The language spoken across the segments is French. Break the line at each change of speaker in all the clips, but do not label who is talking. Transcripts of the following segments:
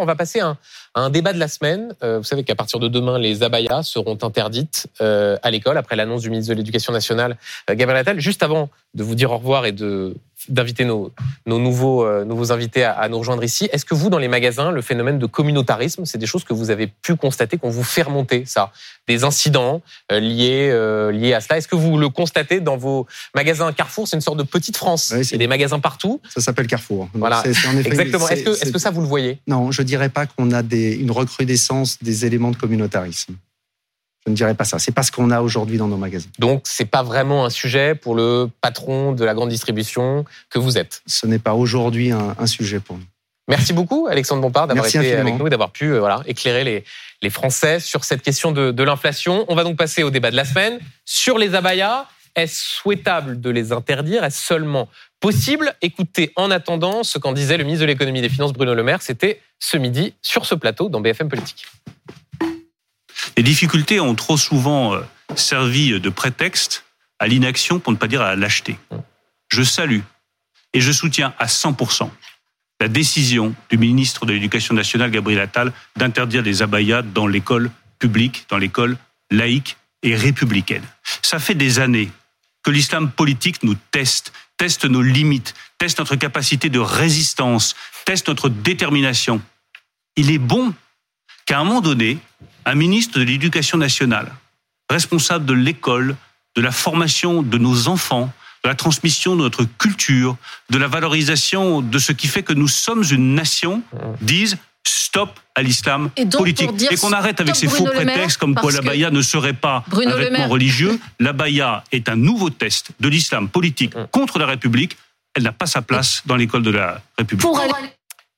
On va passer à un, débat de la semaine. Euh, vous savez qu'à partir de demain, les abayas seront interdites euh, à l'école après l'annonce du ministre de l'Éducation nationale, euh, Gabriel Attal. Juste avant de vous dire au revoir et de d'inviter nos, nos nouveaux, euh, nouveaux invités à, nous rejoindre ici. Est-ce que vous, dans les magasins, le phénomène de communautarisme, c'est des choses que vous avez pu constater, qu'on vous fait remonter, ça? Des incidents euh, liés, euh, liés à cela? Est-ce que vous le constatez dans vos magasins Carrefour? C'est une sorte de petite France. Il y a des magasins partout.
Ça s'appelle Carrefour.
voilà. Exactement. Est-ce que, est, que ça, vous le voyez?
Non, je dirais pas qu'on a des, une recrudescence des éléments de communautarisme. Je ne dirais pas ça. C'est pas ce qu'on a aujourd'hui dans nos magasins.
Donc, c'est pas vraiment un sujet pour le patron de la grande distribution que vous êtes.
Ce n'est pas aujourd'hui un, sujet pour nous.
Merci beaucoup, Alexandre Bompard, d'avoir été avec nous et d'avoir pu euh, voilà, éclairer les, les Français sur cette question de, de l'inflation. On va donc passer au débat de la semaine. Sur les abayas, est-ce souhaitable de les interdire? Est-ce seulement possible? Écoutez en attendant ce qu'en disait le ministre de l'économie et des finances, Bruno Le Maire. C'était ce midi sur ce plateau dans BFM Politique.
Les difficultés ont trop souvent euh, servi de prétexte à l'inaction, pour ne pas dire à la lâcheté. Je salue et je soutiens à 100% la décision du ministre de l'Éducation nationale, Gabriel Attal, d'interdire les abayas dans l'école publique, dans l'école laïque et républicaine. Ça fait des années que l'islam politique nous teste, teste nos limites, teste notre capacité de résistance, teste notre détermination. Il est bon qu'à un moment donné, un ministre de l'Éducation nationale, responsable de l'école, de la formation de nos enfants, de la transmission de notre culture, de la valorisation de ce qui fait que nous sommes une nation, dise stop à l'islam politique. Et qu'on arrête avec ces faux prétextes comme quoi l'abaya ne serait pas un vêtement religieux. L'abaya est un nouveau test de l'islam politique contre la République. Elle n'a pas sa place dans l'école de la République.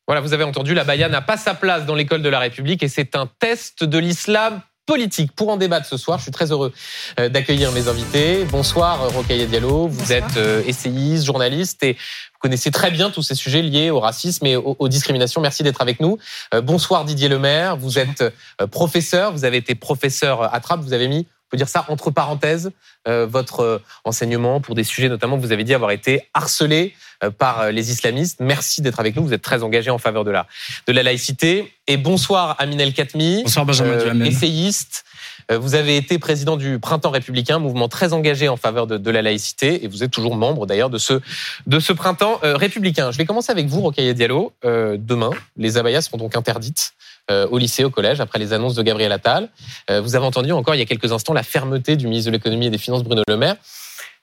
Voilà, vous avez entendu, la baya n'a pas sa place dans l'école de la République et c'est un test de l'islam politique. Pour en débattre ce soir, je suis très heureux euh, d'accueillir mes invités. Bonsoir Rocaille Diallo, vous êtes euh, essayiste, journaliste et vous connaissez très bien tous ces sujets liés au racisme et aux, discriminations. Merci d'être avec nous. Euh, bonsoir Didier Lemaire, vous êtes professeur, vous avez été professeur à Trappes, vous avez mis peut dire ça entre parenthèses, euh, votre euh, enseignement pour des sujets notamment que vous avez dit avoir été harcelé euh, par les islamistes. Merci d'être avec nous. Vous êtes très engagé en faveur de la, de la laïcité. Et bonsoir Aminel Katmi.
Bonsoir Benjamin
Essayiste. Vous avez été président du Printemps républicain, mouvement très engagé en faveur de, de la laïcité, et vous êtes toujours membre d'ailleurs de ce, de ce Printemps républicain. Je vais commencer avec vous, Rocaille Diallo. demain, les abayas seront donc interdites euh, au lycée, au collège, après les annonces de Gabriel Attal. Euh, vous avez entendu encore il y a quelques instants la fermeté du ministre de l'économie et des finances Bruno Le Maire.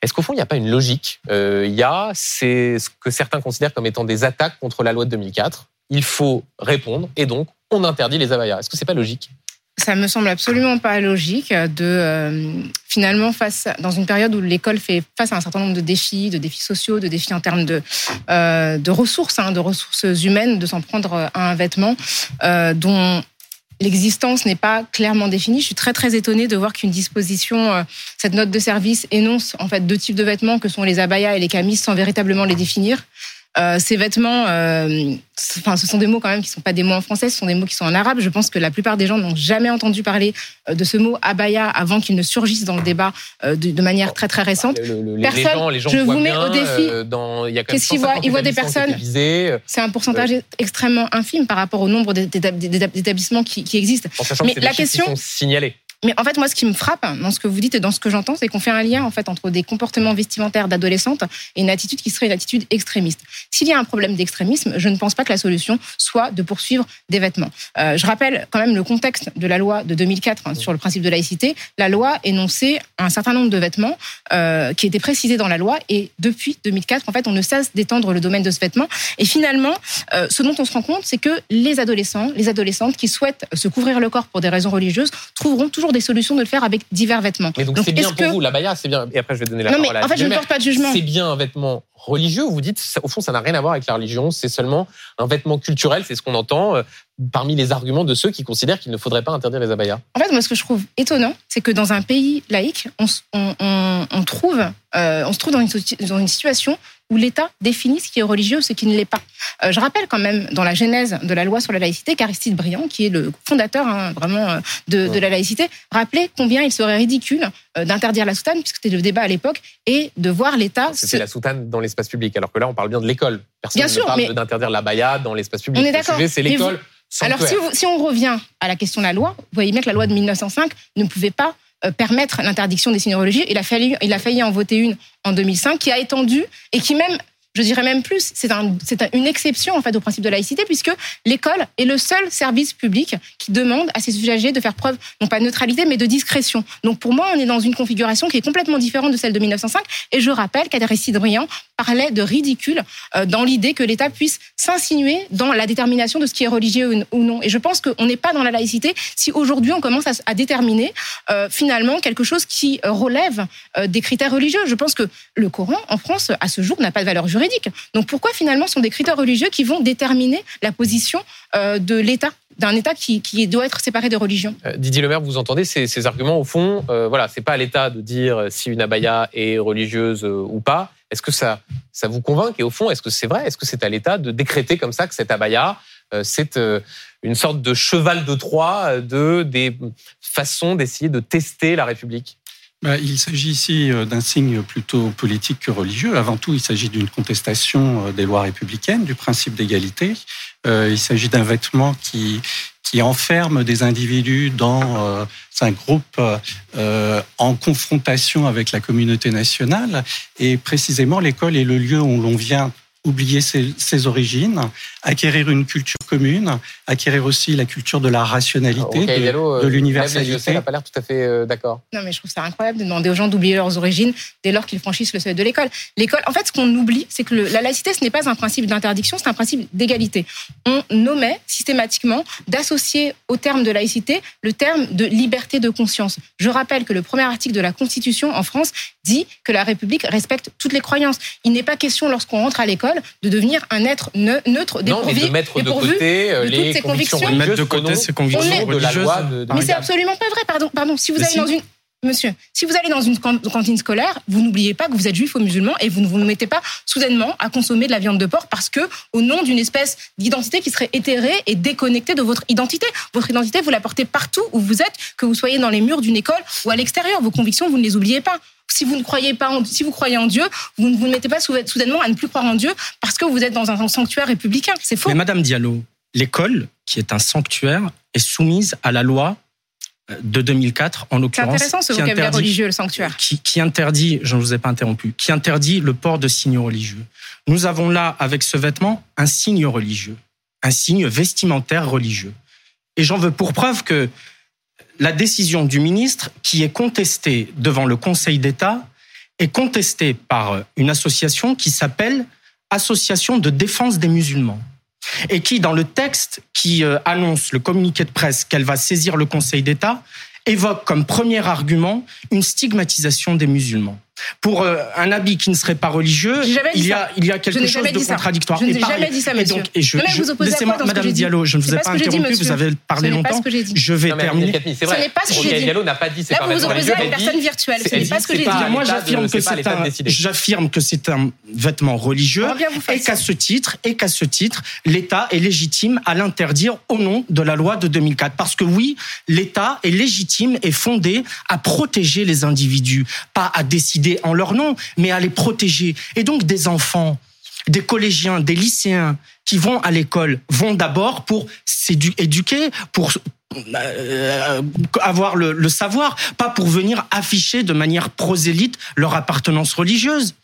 Est-ce qu'au fond, il n'y a pas une logique? Euh, Il y a c'est ce que certains considèrent comme étant des attaques contre la loi de 2004. Il faut répondre et donc on interdit les abayas. Est-ce que c'est pas logique?
Ça me semble absolument pas logique de euh, finalement face dans une période où l'école fait face à un certain nombre de défis, de défis sociaux, de défis en termes de euh, de ressources, hein, de ressources humaines, de s'en prendre à un vêtement euh, dont l'existence n'est pas clairement définie. Je suis très très étonnée de voir qu'une disposition, cette note de service énonce en fait deux types de vêtements que sont les abayas et les camises sans véritablement les définir. Euh, ces vêtements, euh, enfin, ce sont des mots quand même qui ne sont pas des mots en français, ce sont des mots qui sont en arabe. Je pense que la plupart des gens n'ont jamais entendu parler euh, de ce mot abaya avant qu'il ne surgisse dans le débat de, manière très très récente.
Personne, les gens, je vous mets au défi.
Qu'est-ce qu'ils voient? Ils voient des personnes. C'est un pourcentage extrêmement infime par rapport au nombre d'établissements qui, existent.
Mais la question. Qui sont signalés.
Mais en fait, moi, ce qui me frappe dans ce que vous dites et dans ce que j'entends, c'est qu'on fait un lien en fait entre des comportements vestimentaires d'adolescentes et une attitude qui serait une attitude extrémiste. S'il y a un problème d'extrémisme, je ne pense pas que la solution soit de poursuivre des vêtements. Euh, je rappelle quand même le contexte de la loi de 2004 hein, sur le principe de laïcité. La loi énonçait un certain nombre de vêtements euh, qui étaient précisés dans la loi et depuis 2004, en fait, on ne cesse d'étendre le domaine de ce vêtement. Et finalement, euh, ce dont on se rend compte, c'est que les adolescents, les adolescentes qui souhaitent se couvrir le corps pour des raisons religieuses trouveront toujours des solutions de le faire avec divers vêtements.
Mais donc c'est bien pour vous, la baya, c'est bien. Et après, je vais donner la
non,
parole
mais En fait, je ne porte pas de jugement.
C'est bien un vêtement religieux. Vous dites, au fond, ça n'a rien à voir avec la religion. C'est seulement un vêtement culturel. C'est ce qu'on entend euh, parmi les arguments de ceux qui considèrent qu'il ne faudrait pas interdire les abayas.
En fait, moi, ce que je trouve étonnant, c'est que dans un pays laïque, on, on, trouve, euh, on se trouve dans une, dans une situation où l'État définit ce qui est religieux, ce qui ne l'est pas. Euh, je rappelle quand même dans la genèse de la loi sur la laïcité qu'Aristide Briand, qui est le fondateur hein, vraiment euh, de, de, la laïcité, rappelait combien il serait ridicule d'interdire la soutane, puisque c'était le débat à l'époque, et de voir l'État.
C'était la soutane dans l'espace public, alors que là, on parle bien de l'école. Personne
Bien
ne
sûr,
parle
mais-
d'interdire la baya dans l'espace public.
On est d'accord.
c'est l'école.
Alors, si,
sanctuaire.
vous- si on revient à la question de la loi, vous voyez bien que la loi de 1905 ne pouvait pas permettre l'interdiction des signes. Il a, fallu, il a failli en voter une en 2005 qui a étendu et qui même, je dirais même plus, c'est un, c'est un- une exception en fait au principe de laïcité puisque l'école est le seul service public qui demande à ses usagers de faire preuve non pas de neutralité mais de discrétion. Donc pour moi, on est dans une configuration qui est complètement différente de celle de 1905 et je rappelle qu'Adresside Briand parlait de ridicule euh, dans l'idée que l'État puisse s'insinuer dans la détermination de ce qui est religieux ou non. Et je pense qu'on n'est pas dans la laïcité si aujourd'hui on commence à, déterminer euh, finalement quelque chose qui relève euh, des critères religieux. Je pense que le Coran en France à ce jour n'a pas de valeur juridique. Donc pourquoi finalement sont des critères religieux qui vont déterminer la position euh, de l'État d'un État qui, doit être séparé de religion?
Euh, Didier Lemaire, vous entendez ces, arguments au fond euh, Voilà, c'est pas à l'État de dire euh, si une abaya est religieuse ou pas. Est-ce que ça, ça vous convainc? Et au fond, est-ce que c'est vrai? Est-ce que c'est à l'État de décréter comme ça que cette abaya, c'est une sorte de cheval de Troie de des façons d'essayer de tester la République?
Il s'agit ici euh, d'un signe plutôt politique que religieux. Avant tout, il s'agit d'une contestation euh, des lois républicaines, du principe d'égalité. Euh, il s'agit d'un vêtement qui, qui enferme des individus dans un groupe en confrontation avec la communauté nationale. Et précisément, l'école est le lieu où l'on vient oublier ses, ses origines, acquérir une culture commune, acquérir aussi la culture de la rationalité,
Ok,
de,
euh,
de l'universalité.
Elle n'a pas l'air tout à fait euh, d'accord.
Non, mais je trouve ça incroyable de demander aux gens d'oublier leurs origines dès lors qu'ils franchissent le seuil de l'école. L'école, en fait, ce qu'on oublie, c'est que le- la laïcité, ce n'est pas un principe d'interdiction, c'est un principe d'égalité. On nommait systématiquement d'associer au terme de laïcité le terme de liberté de conscience. Je rappelle que le premier article de la Constitution en France dit que la République respecte toutes les croyances. Il n'est pas question, lorsqu'on rentre à l'école, de devenir un être ne- neutre,
Non, mais
dépourvu,
de mettre de côté euh,
de toutes
les
ces
convictions
Mettre de côté ces convictions
de la loi de, de
Mais c'est absolument pas vrai, pardon. pardon. Si vous
Mais
allez
si.
dans une Monsieur, si vous allez dans une can- cantine scolaire, vous n'oubliez pas que vous êtes juif ou musulman et vous ne vous mettez pas soudainement à consommer de la viande de porc parce que, au nom d'une espèce d'identité qui serait éthérée et déconnectée de votre identité. Votre identité, vous la portez partout où vous êtes, que vous soyez dans les murs d'une école ou à l'extérieur. Vos convictions, vous ne les oubliez pas. Si vous ne croyez pas, en, si vous croyez en Dieu, vous ne vous mettez pas sou- soudainement à ne plus croire en Dieu parce que vous êtes dans un sanctuaire républicain. C'est faux.
Mais Madame Diallo, l'école, qui est un sanctuaire, est soumise à la loi euh, de 2004, en
C'est
l'occurrence,
intéressant ce
qui
vocabulaire
interdit,
religieux, le sanctuaire.
qui, qui interdit, je ne vous ai pas interrompu, qui interdit le port de signes religieux. Nous avons là, avec ce vêtement, un signe religieux, un signe vestimentaire religieux. Et j'en veux pour preuve que la décision du ministre, qui est contestée devant le Conseil d'État, est contestée par une association qui s'appelle Association de défense des musulmans et qui, dans le texte qui euh, annonce le communiqué de presse qu'elle va saisir le Conseil d'État, évoque comme premier argument une stigmatisation des musulmans. Pour euh, un habit qui ne serait pas religieux, il y, a, il y a quelque chose de contradictoire.
Je
Et
n'ai jamais dit ça,
et
monsieur.
donc, et je,
Non,
je-
vous opposez à quoi dans ce que
Madame Diallo, je ne vous ai
pas
pas interrompu, vous avez parlé
Ce n'est pas
longtemps.
ce que j'ai dit.
Je vais terminer.
Ce n'est pas ce que j'ai dit.
Diallo n'a pas dit c'est
Là, vous vous opposez à une personne virtuelle. Ce n'est pas ce que j'ai dit.
Moi, j'affirme que
c'est
un,
décider.
j'affirme que c'est un vêtement religieux et qu'à ce titre, et qu'à ce titre, l'État est légitime à l'interdire au nom de la loi de 2004. Parce que oui, l'État est légitime et fondé à protéger les individus, pas à décider en leur nom, mais à les protéger. Et donc des enfants, des collégiens, des lycéens qui vont à l'école vont d'abord pour s'éduquer, pour euh, avoir le, le savoir, pas pour venir afficher de manière prosélyte leur appartenance religieuse.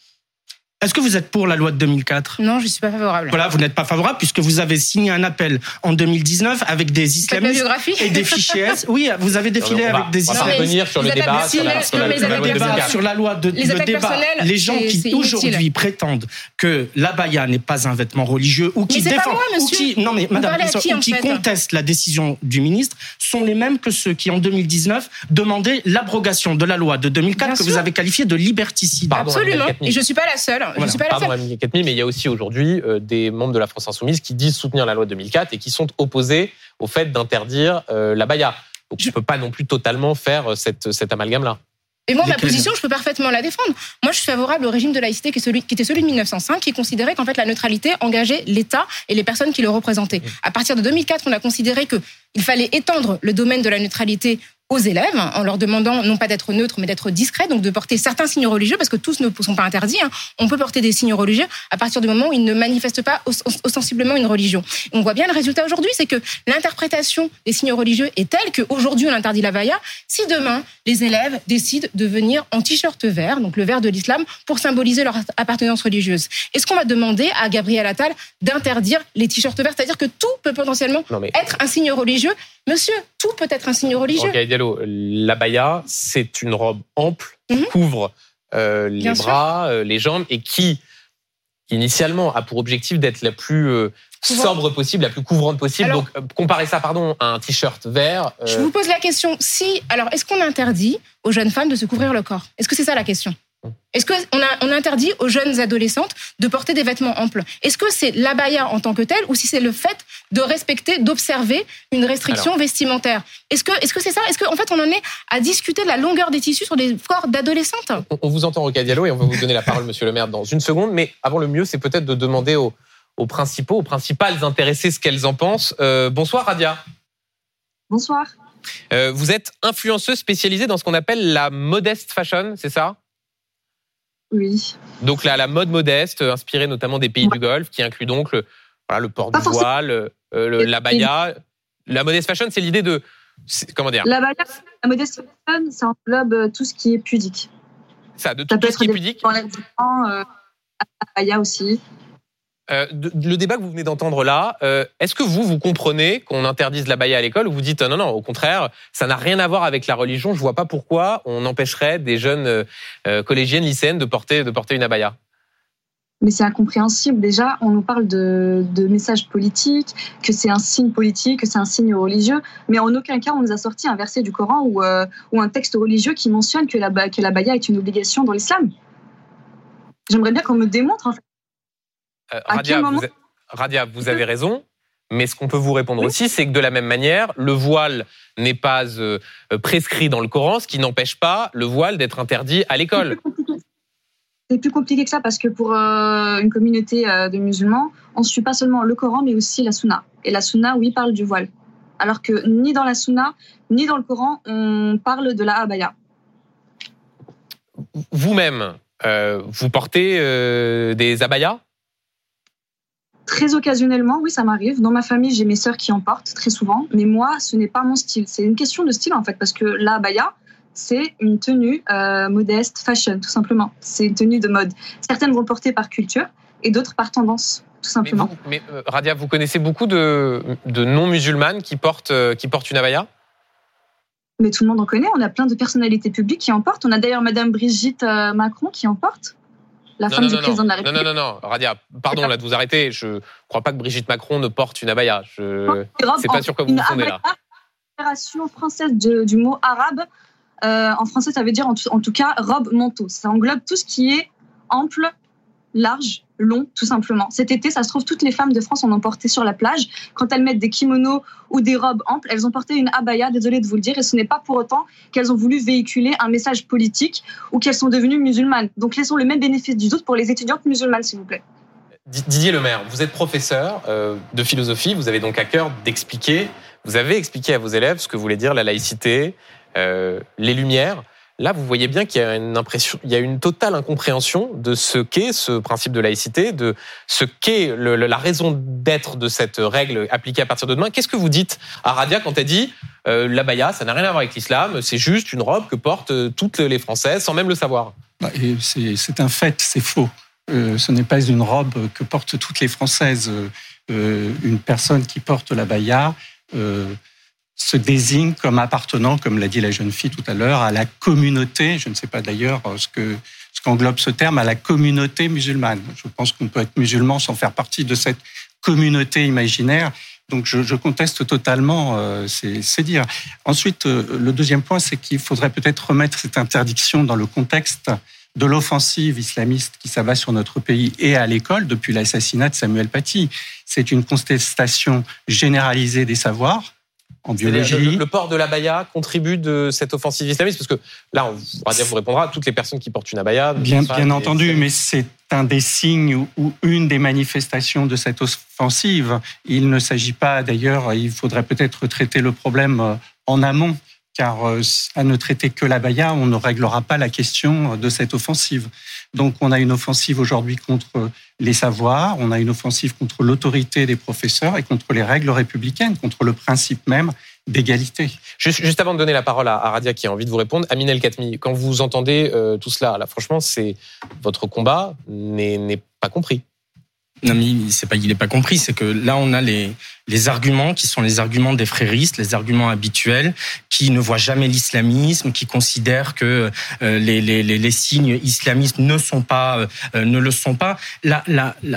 Est-ce que vous êtes pour la loi de 2004
Non, je ne suis pas favorable.
Voilà, vous n'êtes pas favorable puisque vous avez signé un appel en 2019 avec des islamistes et des fichiers. Oui, vous avez défilé
on va,
avec des
on va
islamistes.
revenir sur le
les attaques
débat sur la,
personnelles,
sur la,
non, mais
sur la
les
loi de
attaques
2004.
sur la loi de
Les
le débat.
personnelles,
Les gens qui aujourd'hui prétendent que l'abaya n'est pas un vêtement religieux ou qui défendent ou qui non mais madame
qui,
qui contestent la décision du ministre sont les mêmes que ceux qui en 2019 demandaient l'abrogation de la loi de 2004
Bien
que
sûr.
vous avez qualifiée de liberticide.
Absolument. Et je ne suis pas la seule. Je
Voilà.
suis pas la seule.
Mais il y a aussi aujourd'hui euh, des membres de la France Insoumise qui disent soutenir la loi de 2004 et qui sont opposés au fait d'interdire euh, la baya. Donc je ne peux pas non plus totalement faire euh, cette, cet amalgame-là.
Et moi, ma position, je peux parfaitement la défendre. Moi, je suis favorable au régime de laïcité qui, est celui, qui était celui de 1905, qui considérait qu'en fait la neutralité engageait l'État et les personnes qui le représentaient. À partir de 2004, on a considéré que il fallait étendre le domaine de la neutralité aux élèves en leur demandant non pas d'être neutre mais d'être discret, donc de porter certains signes religieux parce que tous ne sont pas interdits. Hein. On peut porter des signes religieux à partir du moment où ils ne manifestent pas ostensiblement une religion. on voit bien le résultat aujourd'hui, c'est que l'interprétation des signes religieux est telle qu'aujourd'hui on interdit la vaïa. Si demain les élèves décident de venir en t-shirt vert, donc le vert de l'islam, pour symboliser leur appartenance religieuse, est-ce qu'on va demander à Gabriel Attal d'interdire les t-shirts verts, c'est-à-dire que tout peut potentiellement être un signe religieux Monsieur, tout peut être un signe religieux.
Okay, Diallo, l'abaya, c'est une robe ample qui mhm. couvre euh, les bras, euh, les jambes et qui, initialement, a pour objectif d'être la plus euh, sobre possible, la plus couvrante possible. Donc, comparer ça, pardon, à un t-shirt vert.
Je vous pose la question. Si, alors, est-ce qu'on interdit aux jeunes femmes de se couvrir le corps? Est-ce que c'est ça la question? Est-ce qu'on on interdit aux jeunes adolescentes de porter des vêtements amples? Est-ce que c'est l'abaya en tant que tel ou si c'est le fait de respecter, d'observer une restriction vestimentaire? Est-ce que est-ce que c'est ça? Est-ce qu'en en fait on en est à discuter de la longueur des tissus sur des corps d'adolescentes?
On, vous entend Roca Diallo et on va vous donner la parole Monsieur le maire dans une seconde, mais avant le mieux c'est peut-être de demander aux, principaux, aux principales intéressées ce qu'elles en pensent. Euh, bonsoir Radia.
Bonsoir.
Euh, vous êtes influenceuse spécialisée dans ce qu'on appelle la modeste fashion, c'est ça?
Oui.
Donc là, la mode modeste, inspirée notamment des pays du Golfe, qui inclut donc le, le port du voile, euh, le, la baya. La modeste fashion, c'est l'idée de comment dire?
La baya, la modeste fashion, ça englobe euh, tout ce qui est pudique.
Ça, de tout, ce qui est pudique.
Euh, la baya aussi.
Euh, le débat que vous venez d'entendre là, euh, est-ce que vous, vous comprenez qu'on interdise la baïa à l'école ou vous dites non, non, au contraire, ça n'a rien à voir avec la religion, je vois pas pourquoi on empêcherait des jeunes euh, collégiennes, lycéennes de porter, de porter une abaya?
Mais c'est incompréhensible. Déjà, on nous parle de, de messages politiques, que c'est un signe politique, que c'est un signe religieux, mais en aucun cas on nous a sorti un verset du Coran ou, un texte religieux qui mentionne que la, que la baya est une obligation dans l'islam. J'aimerais bien qu'on me démontre en fait,
euh, Radia, vous, avez raison. Mais ce qu'on peut vous répondre aussi, c'est que de la même manière, le voile n'est pas euh, prescrit dans le Coran, ce qui n'empêche pas le voile d'être interdit à l'école.
C'est plus compliqué que ça parce que pour euh, une communauté de musulmans, on ne suit pas seulement le Coran, mais aussi la Sunna. Et la Sunna, oui, parle du voile. Alors que ni dans la Sunna, ni dans le Coran, on parle de la abaya.
Vous-même, vous portez des abayas?
Très occasionnellement, oui, ça m'arrive. Dans ma famille, j'ai mes sœurs qui en portent très souvent, mais moi, ce n'est pas mon style. C'est une question de style en fait, parce que la baya, c'est une tenue euh, modeste, fashion, tout simplement. C'est une tenue de mode. Certaines vont porter par culture et d'autres par tendance, tout simplement.
Mais, euh, Radia, vous connaissez beaucoup de, non-musulmanes qui portent, euh, qui portent une abaya?
Mais tout le monde en connaît. On a plein de personnalités publiques qui en portent. On a d'ailleurs Madame Brigitte Macron qui en porte la
non, du président de la République. Non, non, non, Radia, pardon là de vous arrêter. Je ne crois pas que Brigitte Macron ne porte une abaya. Je sais pas sur quoi vous vous fondez là.
Une française du mot arabe. Euh, en français, ça veut dire en tout cas robe manteau. Ça englobe tout ce qui est ample, large, long, tout simplement. Cet été, ça se trouve, toutes les femmes de France en ont porté sur la plage. Quand elles mettent des kimonos ou des robes amples, elles ont porté une abaya, désolée de vous le dire, et ce n'est pas pour autant qu'elles ont voulu véhiculer un message politique ou qu'elles sont devenues musulmanes. Donc laissons le même bénéfice du doute pour les étudiantes musulmanes, s'il vous plaît.
Didier Lemaire, vous êtes professeur euh, de philosophie, vous avez donc à cœur d'expliquer, vous avez expliqué à vos élèves ce que voulait dire la laïcité, euh, les lumières. Là, vous voyez bien qu'il y a une impression, il y a une totale incompréhension de ce qu'est ce principe de laïcité, de ce qu'est la raison d'être de cette règle appliquée à partir de demain. Qu'est-ce que vous dites à Radia quand elle dit euh, la baya, ça n'a rien à voir avec l'islam, c'est juste une robe que portent euh, toutes les Françaises sans même le savoir
bah, C'est un fait, c'est faux. Euh, ce n'est pas une robe que portent toutes les Françaises. une personne qui porte la baya se désigne comme appartenant, comme l'a dit la jeune fille tout à l'heure, à la communauté, je ne sais pas d'ailleurs ce que ce qu'englobe ce terme, à la communauté musulmane. Je pense qu'on peut être musulman sans faire partie de cette communauté imaginaire. Donc je, je conteste totalement, euh, c'est dire. Ensuite, euh, le deuxième point, c'est qu'il faudrait peut-être remettre cette interdiction dans le contexte de l'offensive islamiste qui s'abat sur notre pays et à l'école depuis l'assassinat de Samuel Paty. C'est une contestation généralisée des savoirs
le, port de l'abaya contribue de cette offensive islamiste Parce que là, on va vous répondra, toutes les personnes qui portent une abaya...
Bien, bien entendu, mais c'est un des signes ou une des manifestations de cette offensive. Il ne s'agit pas, d'ailleurs, il faudrait peut-être traiter le problème euh, en amont car euh, à ne traiter que la baya, on ne réglera pas la question de cette offensive. Donc on a une offensive aujourd'hui contre les savoirs, on a une offensive contre l'autorité des professeurs et contre les règles républicaines, contre le principe même d'égalité.
Juste, avant de donner la parole à, Radia qui a envie de vous répondre, Aminel Katmi, quand vous entendez euh, tout cela, là, franchement, c'est votre combat n'est pas compris.
Non, mais c'est pas, il n'est pas compris. C'est que là, on a les, les arguments qui sont les arguments des fréristes, les arguments habituels, qui ne voient jamais l'islamisme, qui considèrent que euh, les, les, les, signes islamistes ne sont pas, euh, ne le sont pas.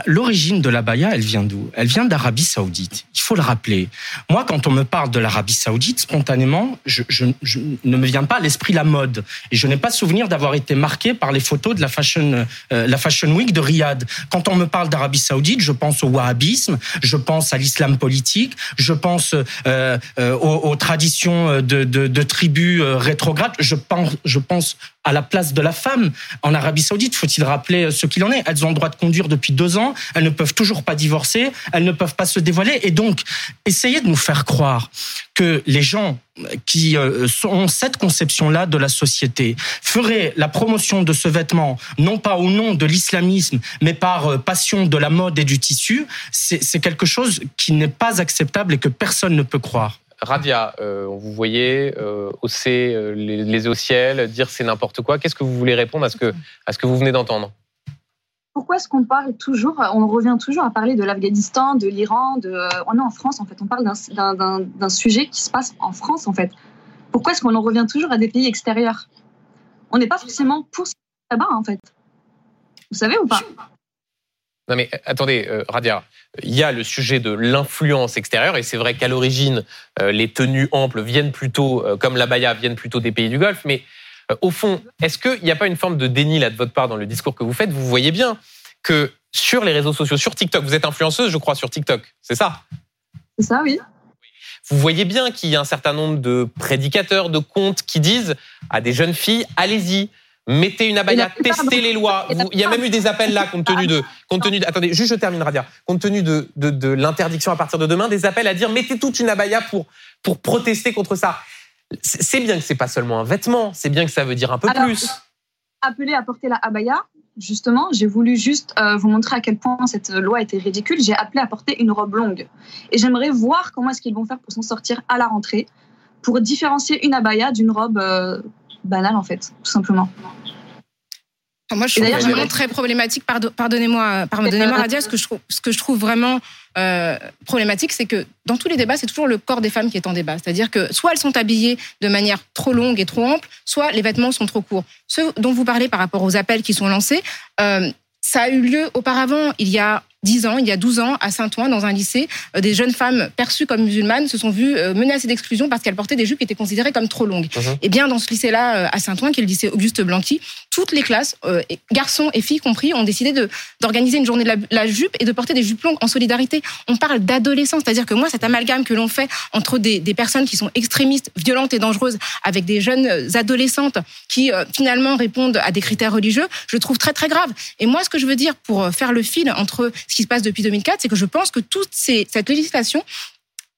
L'origine la, de la baya, elle vient d'où? Elle vient d'Arabie Saoudite. Il faut le rappeler. Moi, quand on me parle de l'Arabie Saoudite, spontanément, je, je, je, ne me vient pas à l'esprit la mode, et je n'ai pas souvenir d'avoir été marqué par les photos de la fashion, euh, la fashion week de Riyad. Quand on me parle d'Arabie Saoudite, je pense au wahhabisme, je pense à l'islam politique je pense euh, euh, aux, traditions de, tribus euh, rétrogrades. Je pense, je pense à la place de la femme en Arabie Saoudite. Faut-il rappeler ce qu'il en est? Elles ont le droit de conduire depuis deux ans. Elles ne peuvent toujours pas divorcer. Elles ne peuvent pas se dévoiler. Et donc, essayez de nous faire croire que les gens qui ont cette conception-là de la société feraient la promotion de ce vêtement, non pas au nom de l'islamisme, mais par passion de la mode et du tissu, c'est quelque chose qui n'est pas acceptable et que personne ne peut croire.
Radia, euh, vous voyez euh, hausser euh, les, les, ciel, dire c'est n'importe quoi. Qu'est-ce que vous voulez répondre à ce que, à ce que vous venez d'entendre?
Pourquoi est-ce qu'on parle toujours, on revient toujours à parler de l'Afghanistan, de l'Iran, de, on est en France en fait, on parle d'un sujet qui se passe en France en fait. Pourquoi est-ce qu'on en revient toujours à des pays extérieurs? On n'est pas forcément pour là-bas en fait. Vous savez ou pas?
Non mais attendez, euh, Radia, il y a le sujet de l'influence extérieure et c'est vrai qu'à l'origine, euh, les tenues amples viennent plutôt, euh, comme la baya, viennent plutôt des pays du Golfe. Mais au fond, est-ce qu'il n'y a pas une forme de déni là de votre part dans le discours que vous faites? Vous voyez bien que sur les réseaux sociaux, sur TikTok, vous êtes influenceuse, je crois, sur TikTok, c'est ça?
C'est ça, oui.
Vous voyez bien qu'il y a un certain nombre de prédicateurs, de comptes qui disent à des jeunes filles, allez-y, mettez une abaya, testez les lois. il y a même eu des appels là, compte tenu de, compte tenu attendez, juste je termine, Radia. Compte tenu de, de, de l'interdiction à partir de demain, des appels à dire mettez toute une abaya pour, pour protester contre ça. C'est bien que c'est pas seulement un vêtement, c'est bien que ça veut dire un peu plus.
Appeler à porter la abaya, justement, j'ai voulu juste euh, vous montrer à quel point cette loi était ridicule. J'ai appelé à porter une robe longue. Et j'aimerais voir comment est-ce qu'ils vont faire pour s'en sortir à la rentrée, pour différencier une abaya d'une robe euh, banale, en fait, tout simplement.
Moi, je trouve vraiment très problématique. Pardonnez-moi, pardonnez-moi, Radia. Ce que je trouve, ce que je trouve vraiment euh, problématique, c'est que dans tous les débats, c'est toujours le corps des femmes qui est en débat. C'est-à-dire que soit elles sont habillées de manière trop longue et trop ample, soit les vêtements sont trop courts. Ce dont vous parlez par rapport aux appels qui sont lancés, euh, ça a eu lieu auparavant, il y a 10 ans, il y a 12 ans, à Saint-Ouen, dans un lycée, euh, des jeunes femmes perçues comme musulmanes se sont vues euh, menacées d'exclusion parce qu'elles portaient des jupes qui étaient considérées comme trop longues. Mhm. Et bien, dans ce lycée-là, euh, à Saint-Ouen, qui est le lycée Auguste Blanqui, toutes les classes, garçons et filles compris, ont décidé d'organiser une journée de la, jupe et de porter des jupes longues en solidarité. On parle d'adolescence, c'est-à-dire que moi, cet amalgame que l'on fait entre des, des, personnes qui sont extrémistes, violentes et dangereuses, avec des jeunes adolescentes qui finalement répondent à des critères religieux, je trouve très très grave. Et moi, ce que je veux dire pour faire le fil entre ce qui se passe depuis 2004, c'est que je pense que toute cette législation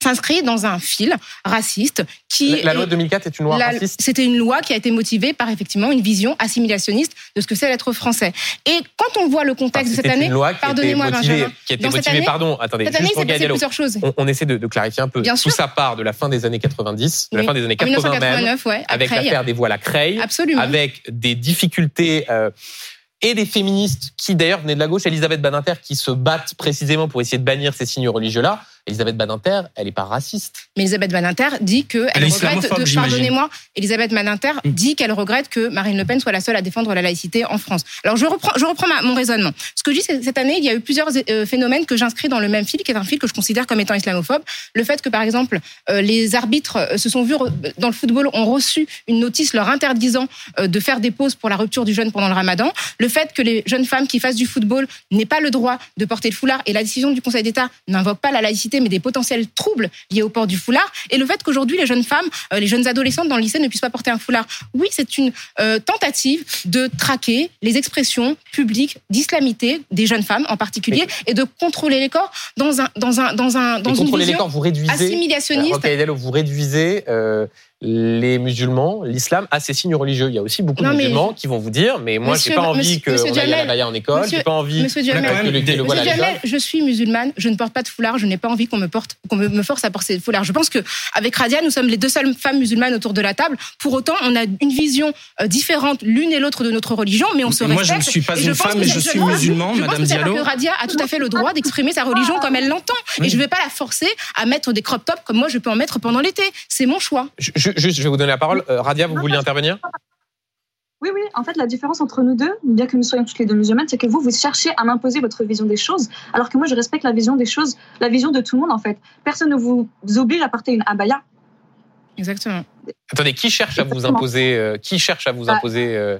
s'inscrit dans un fil raciste qui
la, loi de 2004 est une loi raciste.
C'était une loi qui a été motivée par effectivement une vision assimilationniste de ce que c'est l'être français. Et quand on voit le contexte de cette année, pardonnez-moi Benjamin,
qui a été motivée, pardon, attendez,
cette année, c'est plusieurs choses.
On, essaie de, clarifier un peu. Bien Tout ça part de la fin des années 90, de la fin des années 80 même, ouais, avec l'affaire des voiles à Creil,
Absolument.
avec des difficultés. Euh, et des féministes qui d'ailleurs venaient de la gauche, Elisabeth Badinter, qui se battent précisément pour essayer de bannir ces signes religieux-là. Elisabeth Badinter, elle n'est pas raciste.
Mais Elisabeth Badinter dit que elle, regrette de, pardonnez-moi, Elisabeth Badinter mm. dit qu'elle regrette que Marine Le Pen soit la seule à défendre la laïcité en France. Alors je reprends, je reprends mon raisonnement. Ce que je dis, c'est cette année, il y a eu plusieurs euh, phénomènes que j'inscris dans le même fil, qui est un fil que je considère comme étant islamophobe. Le fait que par exemple euh, les arbitres euh, se sont vus dans le football ont reçu une notice leur interdisant de faire des pauses pour la rupture du jeûne pendant le Ramadan. Le fait que les jeunes femmes qui fassent du football n'aient pas le droit de porter le foulard et la décision du Conseil d'État n'invoque pas la laïcité mais des potentiels troubles liés au port du foulard et le fait qu'aujourd'hui les jeunes femmes, euh, les jeunes adolescentes dans le lycée ne puissent pas porter un foulard. Oui, c'est une euh, tentative de traquer les expressions publiques d'islamité des jeunes femmes en particulier et de contrôler les corps dans un dans un dans un dans une
contrôler
vision
les corps, vous réduisez,
assimilationniste.
vous réduisez les musulmans, l'islam a ses signes religieux. Il y a aussi beaucoup
Non,
de
mais-
musulmans qui vont vous dire, mais moi, j'ai pas envie qu'on aille à la baya en école, j'ai pas envie
Monsieur
que le, le
Monsieur
voile à
Monsieur
l'école.
Duhamel, je suis musulmane, je ne porte pas de foulard, je n'ai pas envie qu'on me porte, qu'on me, me force à porter de foulard. Je pense que avec Radia, nous sommes les deux seules femmes musulmanes autour de la table. Pour autant, on a une vision euh, différente l'une et l'autre de notre religion, mais on se
Moi,
respecte.
je ne suis pas une femme, mais je suis musulman,
je pense
Madame Diallo.
que Radia a tout à fait le droit d'exprimer sa religion comme elle l'entend.
Oui.
Et je ne vais pas la forcer à mettre des crop tops comme moi je peux en mettre pendant l'été. C'est mon choix.
Je- Juste, je vais vous donner la parole. Euh, Radia, vous vouliez intervenir?
Oui, oui. En fait, la différence entre nous deux, bien que nous soyons toutes les deux musulmanes, c'est que vous, vous cherchez à m'imposer votre vision des choses, alors que moi, je respecte la vision des choses, la vision de tout le monde, en fait. Personne ne vous oblige à porter une abaya.
Exactement.
Attendez, qui cherche à vous imposer, euh, qui cherche à vous
Ah.
imposer euh,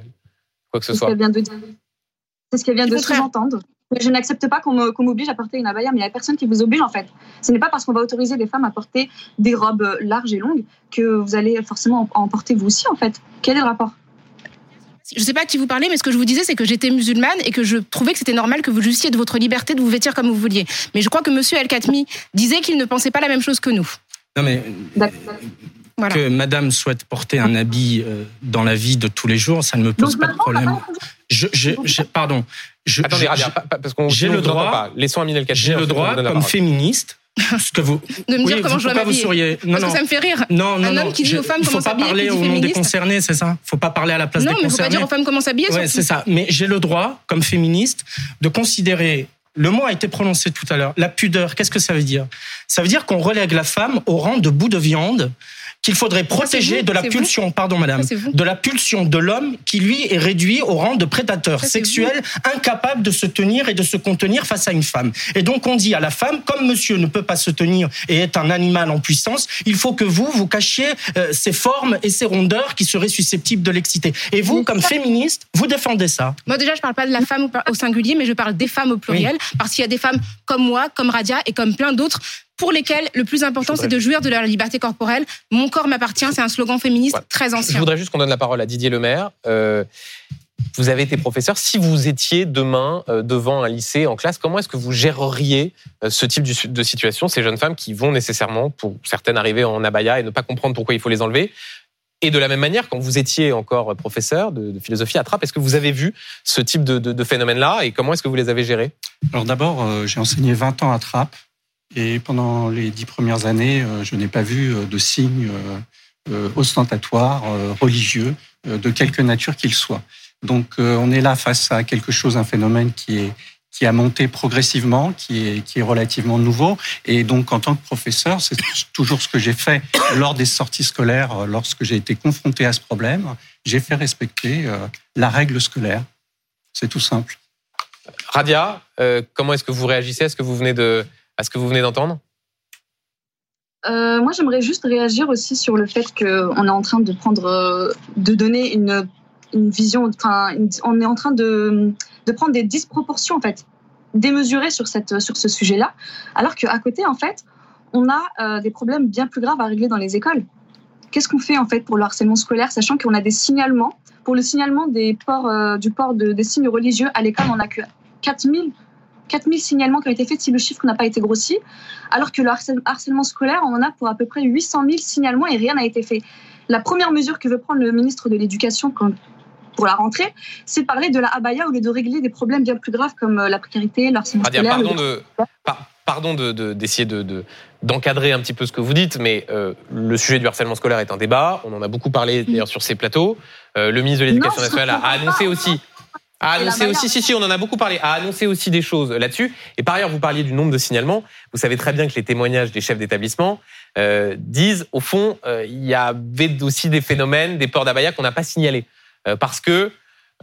quoi que ce
C'est ce
soit
qu'elle vient de dire. C'est ce qu'elle vient de sous-entendre. Mais Je n'accepte pas qu'on m'oblige à porter une abaya, mais il n'y a personne qui vous oblige, en fait. Ce n'est pas parce qu'on va autoriser des femmes à porter des robes euh, larges et longues que vous allez forcément en porter vous aussi, en fait. Quel est le rapport?
Je ne sais pas à qui vous parlez, mais ce que je vous disais, c'est que j'étais musulmane et que je trouvais que c'était normal que vous justiez de votre liberté de vous vêtir comme vous vouliez. Mais je crois que Monsieur El Khatmi disait qu'il ne pensait pas la même chose que nous.
Non, mais.
Voilà.
que madame souhaite porter un habit euh, dans la vie de tous les jours, ça ne me pose
Donc
pas de problème.
maintenant,
Je, je, je- pardon. Je,
Attendez,
je-
Radia, pas- pas- parce qu'on
j'ai le droit-
pas. Laissons Amine El
j'ai le droit, comme féministe, ce que vous.
de me
oui,
dire comment je dois m'habiller.
souriez Non,
Parce
non.
que ça me fait rire.
Non, non,
Un
non.
homme qui dit
je-
aux femmes
il faut
comment
pas
s'habiller,
parler au nom des concernés, c'est ça faut pas parler à la place
Non,
des
mais il faut pas
concernés.
dire aux femmes comment s'habiller.
Ouais, c'est ça. Mais j'ai le droit, comme féministe, de considérer. Le mot a été prononcé tout à l'heure. La pudeur, qu'est-ce que ça veut dire? Ça veut dire qu'on relègue la femme au rang de bout de viande qu'il faudrait protéger
vous,
de la
vous.
pulsion, pardon madame,
vous.
de la pulsion de l'homme qui lui est réduit au rang de prédateur sexuel, incapable de se tenir et de se contenir face à une femme. Et donc on dit à la femme, comme monsieur ne peut pas se tenir et est un animal en puissance, il faut que vous, vous cachiez euh, ces formes et ces rondeurs qui seraient susceptibles de l'exciter. Et vous, comme féministe, vous défendez ça.
Moi, déjà, je parle pas de la femme au singulier, mais je parle des femmes au pluriel, parce qu'il y a des femmes comme moi, comme Radia et comme plein d'autres pour lesquelles le plus important,
Je
c'est de jouir de leur liberté corporelle. Mon corps m'appartient, c'est un slogan féministe
Voilà.
très
Je
ancien.
voudrais juste qu'on donne la parole à Didier Lemaire. Euh, vous avez été professeur. Si vous étiez demain euh, devant un lycée en classe, comment est-ce que vous géreriez euh, ce type de situation, ces jeunes femmes qui vont nécessairement, pour certaines, arriver en abaya et ne pas comprendre pourquoi il faut les enlever? Et de la même manière, quand vous étiez encore professeur de, de philosophie à Trappes, est-ce que vous avez vu ce type de, de- de phénomène-là et comment est-ce que vous les avez gérés?
Alors d'abord, euh, j'ai enseigné 20 ans à Trappes et pendant les dix premières années, euh, je n'ai pas vu euh, de signes euh, ostentatoires, religieux, de quelque nature qu'il soit. Donc on est là face à quelque chose, un phénomène qui est qui a monté progressivement, qui est, qui est relativement nouveau. Et donc, en tant que professeur, c'est toujours ce que j'ai fait lors des sorties scolaires, lorsque j'ai été confronté à ce problème. J'ai fait respecter la règle scolaire. C'est tout simple.
Radia, comment est-ce que vous réagissez? À ce que vous venez de, à ce que vous venez d'entendre
Euh, moi, j'aimerais juste réagir aussi sur le fait qu'on est en train de prendre, euh, de donner une, vision, enfin, on est en train de, prendre des disproportions, en fait, démesurées sur, cette, sur ce sujet-là, alors qu'à côté, en fait, on a euh, des problèmes bien plus graves à régler dans les écoles. Qu'est-ce qu'on fait, en fait, pour le harcèlement scolaire, sachant qu'on a des signalements Pour le signalement des ports, du port de, des signes religieux à l'école, on n'a que 4000 4000 signalements qui ont été faits si le chiffre n'a pas été grossi, alors que le harcèlement, scolaire, on en a pour à peu près 800 000 signalements et rien n'a été fait. La première mesure que veut prendre le ministre de l'Éducation pour la rentrée, c'est de parler de la abaya au lieu de régler des problèmes bien plus graves comme euh, la précarité, le harcèlement
Radia,
scolaire.
pardon de, pardon d'essayer de, de- d'encadrer un petit peu ce que vous dites, mais euh, le sujet du harcèlement scolaire est un débat. On en a beaucoup parlé d'ailleurs sur ces plateaux. Euh, le ministre de l'Éducation nationale a annoncé aussi. A
Et la
annoncé
manière-
aussi, si, si, on en a beaucoup parlé, a annoncé aussi des choses là-dessus. Et par ailleurs, vous parliez du nombre de signalements. Vous savez très bien que les témoignages des chefs d'établissement euh, disent, au fond, euh, il y avait aussi des phénomènes, des ports d'abaya qu'on n'a pas signalés. Euh, parce que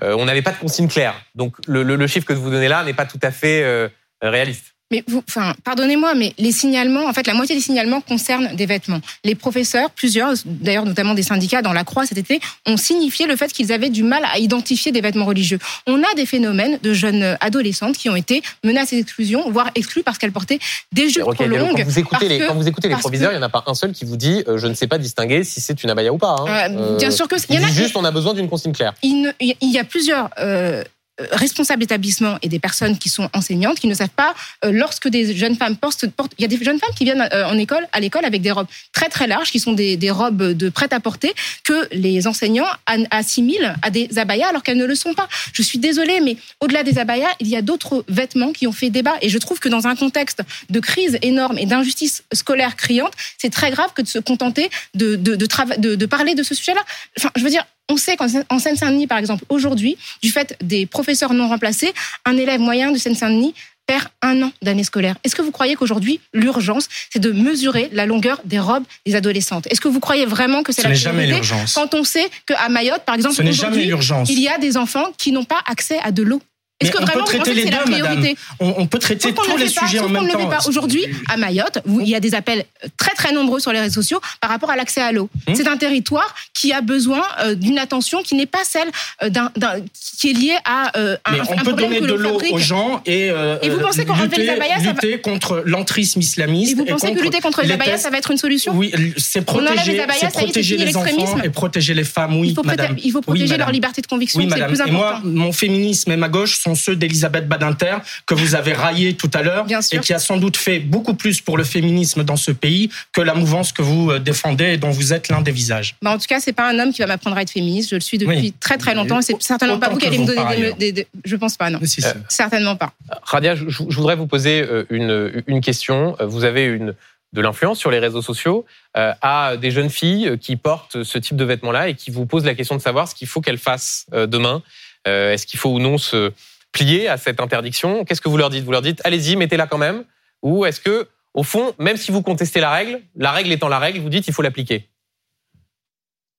euh, on n'avait pas de consigne claire. Donc le, le- le chiffre que vous donnez là n'est pas tout à fait euh, réaliste.
Mais vous, enfin, pardonnez-moi, mais les signalements, en fait, la moitié des signalements concernent des vêtements. Les professeurs, plusieurs, d'ailleurs notamment des syndicats dans la Croix cet été, ont signifié le fait qu'ils avaient du mal à identifier des vêtements religieux. On a des phénomènes de jeunes adolescentes qui ont été menacées d'exclusion, voire exclues parce qu'elles portaient des jupes trop
Rocaille Diallo,
longues.
quand vous écoutez les,
que-
quand vous écoutez les proviseurs, il n'y en a pas un seul qui vous dit euh, je ne sais pas distinguer si c'est une abaya ou pas. hein.
Euh, bien sûr que-
il
y en a
juste on a besoin d'une consigne claire.
il, ne- il y a plusieurs euh, euh, responsables d'établissement et des personnes qui sont enseignantes qui ne savent pas euh, lorsque des jeunes femmes portent, portent il y a des jeunes femmes qui viennent euh, en école à l'école avec des robes très très larges qui sont des, des robes de prêt à porter que les enseignants an- assimilent à des abayas alors qu'elles ne le sont pas. Je suis désolée mais au-delà des abayas, il y a d'autres vêtements qui ont fait débat et je trouve que dans un contexte de crise énorme et d'injustice scolaire criante, c'est très grave que de se contenter de de, de, de, de parler de ce sujet-là. Enfin, je veux dire, on sait qu'en Seine- en Seine-Saint-Denis, par exemple, aujourd'hui, du fait des professeurs non remplacés, un élève moyen de Seine-Saint-Denis perd un an d'année scolaire. Est-ce que vous croyez qu'aujourd'hui, l'urgence, c'est de mesurer la longueur des robes des adolescentes? Est-ce que vous croyez vraiment que c'est
Ce
la
n'est jamais
priorité
l'urgence.
quand on sait qu'à Mayotte, par exemple, aujourd'hui, il y a des enfants qui n'ont pas accès à de l'eau? Est-ce que
on peut
vraiment vous
traiter les deux, madame. On, on peut traiter
qu'on
tous les
pas,
sujets en même temps.
pas. Aujourd'hui, à Mayotte, il y a des appels très très nombreux sur les réseaux sociaux par rapport à l'accès à l'eau.
Hmm.
C'est un territoire qui a besoin euh, d'une attention qui n'est pas celle euh, d'un, d'un- qui est liée à euh, un,
Mais
un
on peut donner de l'eau
fabrique.
aux gens et, euh,
Et vous pensez qu'enlever
lutter,
les abayas, ça va-
lutter contre l'entrisme islamiste
Et vous pensez que lutter contre les abayas, ça va être une solution
Oui, c'est
On
protéger,
les abayas,
c'est protéger les enfants et protéger les femmes, oui,
il, faut
madame.
il faut protéger leur liberté de conviction,
Oui,
c'est le
madame.
plus
Et
important.
moi, mon féminisme et ma gauche sont ceux d'Elisabeth Badinter, que vous avez raillé tout à l'heure, et qui a sans doute fait beaucoup plus pour le féminisme dans ce pays que la mouvance que vous euh, défendez et dont vous êtes l'un des visages.
Bah, en tout cas, c'est pas un homme qui va m'apprendre à être féministe. Je le suis depuis
Oui.
très très longtemps. Et c'est certainement pas vous qui allez me donner des,
ailleurs.
des- des- Je pense pas, non.
Si, si.
Certainement pas.
Radia, je, je voudrais vous poser euh, une, une question. Vous avez une, de l'influence sur les réseaux sociaux euh, à des jeunes filles qui portent ce type de vêtements-là et qui vous posent la question de savoir ce qu'il faut qu'elles fassent euh, demain. Euh, Est-ce qu'il faut ou non se plier à cette interdiction Qu'est-ce que vous leur dites? Vous leur dites allez-y, mettez-la quand même Ou est-ce que, au fond, même si vous contestez la règle, la règle étant la règle, vous dites il faut l'appliquer?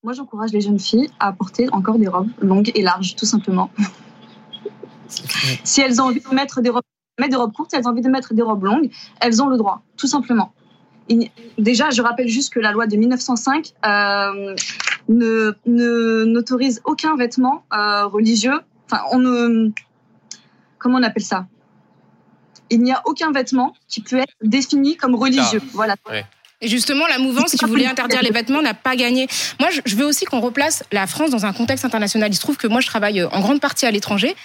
Moi, j'encourage les jeunes filles à porter encore des robes longues et larges, tout simplement. si elles ont envie de mettre des robes, courtes, si elles ont envie de mettre des robes longues, elles ont le droit, tout simplement. Déjà, je rappelle juste que la loi de 1905 euh, ne- n'autorise aucun vêtement euh, religieux. Enfin, on ne comment on appelle ça? Il n'y a aucun vêtement qui peut être défini comme religieux. Voilà.
Et justement, la mouvance qui voulait interdire les vêtements n'a pas gagné. Moi, je- veux aussi qu'on replace la France dans un contexte international. Il se trouve que moi, je travaille euh, en grande partie à l'étranger.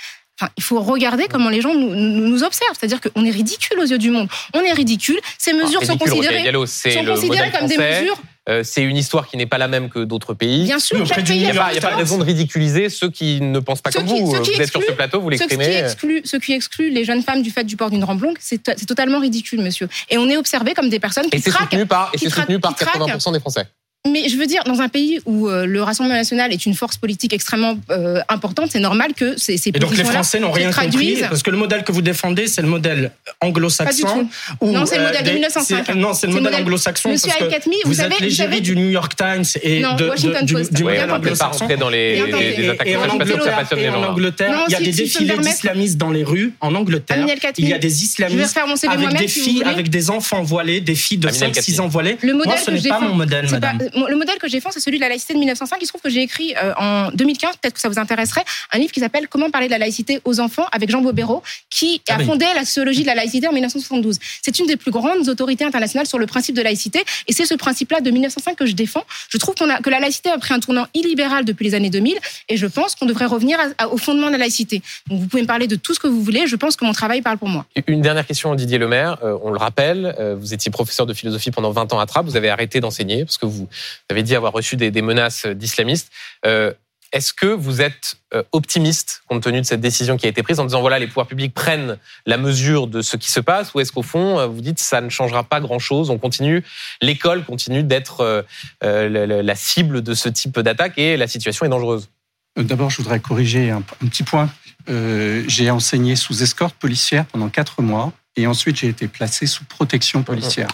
Enfin, il faut regarder comment les gens nous, nous, nous observent. C'est-à-dire qu'on est ridicule aux yeux du monde. On est ridicule. Ces mesures
Ah,
sont
ridicule,
considérées, sont comme des mesures.
Euh, c'est une histoire qui n'est pas la même que d'autres pays.
Bien sûr,
Oui, auprès
chaque
du
pays
Il n'y
a
pas, il y a pas de raison de ridiculiser ceux qui ne pensent pas
Ceux
comme
qui-
vous.
ceux
Vous êtes sur ce
excluent-
plateau, vous
Ce qui,
l'exprimez.
exclut, ce qui exclut les jeunes femmes du fait du port d'une robe longue, c'est c'est totalement ridicule, monsieur. Et on est observé comme des personnes
Et
qui
c'est
traquent.
soutenu par, et c'est soutenu par
qui traquent.
80% des Français.
Mais je veux dire, dans un pays où euh, le Rassemblement national est une force politique extrêmement euh, importante, c'est normal que ces, ces
Et donc les Français n'ont rien compris parce que le modèle que vous défendez, c'est le modèle
Pas du
anglo-saxon.
Non, c'est le
euh,
modèle de
des-
1905.
c'est- Non, c'est le modèle anglo-saxon
Monsieur
parce que
Al-Khatmi, vous
vous
savez-
êtes
vous
l'égérie du New York Times et
Non,
de, de-
Washington
du,
Post.
du
Oui,
Ouais,
modèle
on ne peut pas
anglo-saxon.
rentrer dans les,
Et
les- les attaques
Et en Angleterre,
passionne les
et en
gens.
Angleterre,
Non,
il y a
si-
des
si
défilés d'islamistes dans les rues. En Angleterre, il y a des
Je vais
islamistes avec des filles, avec des enfants voilés, des filles de
Amine
5-6
El-Khatmi.
ans voilées.
Le modèle
Moi, ce n'est pas mon modèle,
pas-
madame.
Le modèle que je défends, c'est celui de la laïcité de 1905. Il se trouve que j'ai écrit euh, en 2015, peut-être que ça vous intéresserait, un livre qui s'appelle Comment parler de la laïcité aux enfants avec Jean Bobéro, qui
Ah
a
oui.
fondé la sociologie de la laïcité en 1972. C'est une des plus grandes autorités internationales sur le principe de laïcité, et c'est ce principe-là de 1905 que je défends. Je trouve qu'on a, que la laïcité a pris un tournant illibéral depuis les années 2000, et je pense qu'on devrait revenir à- à- au fondement de la laïcité. Donc vous pouvez me parler de tout ce que vous voulez. Je pense que mon travail parle pour moi.
Une dernière question, Didier Lemaire. Euh, on le rappelle, euh, vous étiez professeur de philosophie pendant 20 ans à Trappes. Vous avez arrêté d'enseigner parce que vous avez dit avoir reçu des, des menaces d'islamistes. Euh, Est-ce que vous êtes euh, optimiste compte tenu de cette décision qui a été prise en disant voilà les pouvoirs publics prennent la mesure de ce qui se passe ou est-ce qu'au fond euh, vous dites ça ne changera pas grand-chose on continue l'école continue d'être la, cible de ce type d'attaque et la situation est dangereuse?
D'abord, je voudrais corriger un, un petit point. Euh, j'ai enseigné sous escorte policière pendant quatre mois et ensuite j'ai été placé sous protection policière.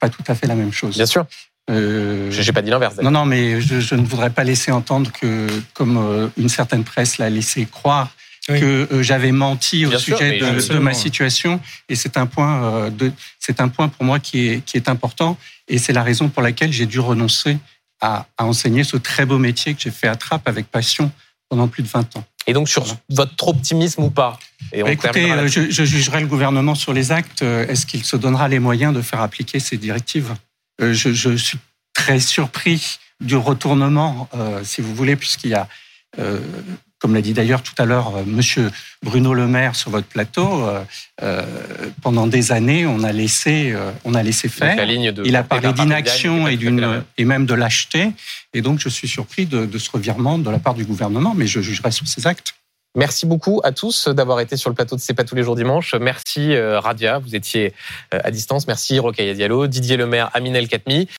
Pas tout à fait la même chose.
bien sûr
Euh,
j'ai pas dit l'inverse
non, non, mais je, je ne voudrais pas laisser entendre que, comme euh, une certaine presse l'a laissé croire,
Oui.
que euh, j'avais menti au
sûr,
sujet de, ma situation. Et c'est un point, euh, de, c'est un point pour moi qui est, qui est important. Et c'est la raison pour laquelle j'ai dû renoncer à, à enseigner ce très beau métier que j'ai fait à Trappes avec passion pendant plus de 20 ans.
et donc sur votre optimisme ou pas? Et on
Bah, écoutez, je, je jugerai le gouvernement sur les actes. Est-ce qu'il se donnera les moyens de faire appliquer ces directives? Je, je suis très surpris du retournement, euh, si vous voulez, puisqu'il y a, euh, comme l'a dit d'ailleurs tout à l'heure Monsieur Bruno Le Maire sur votre plateau, pendant des années, on a laissé, on a laissé faire. Il a parlé d'inaction et et même de lâcheté. Et donc, je suis surpris de, de ce revirement de la part du gouvernement, mais je jugerai sur ses actes.
Merci beaucoup à tous d'avoir été sur le plateau de C'est pas tous les jours dimanche. Merci Radia, vous étiez à distance. Merci Rocaille Diallo, Didier Lemaire, Aminel Katmi.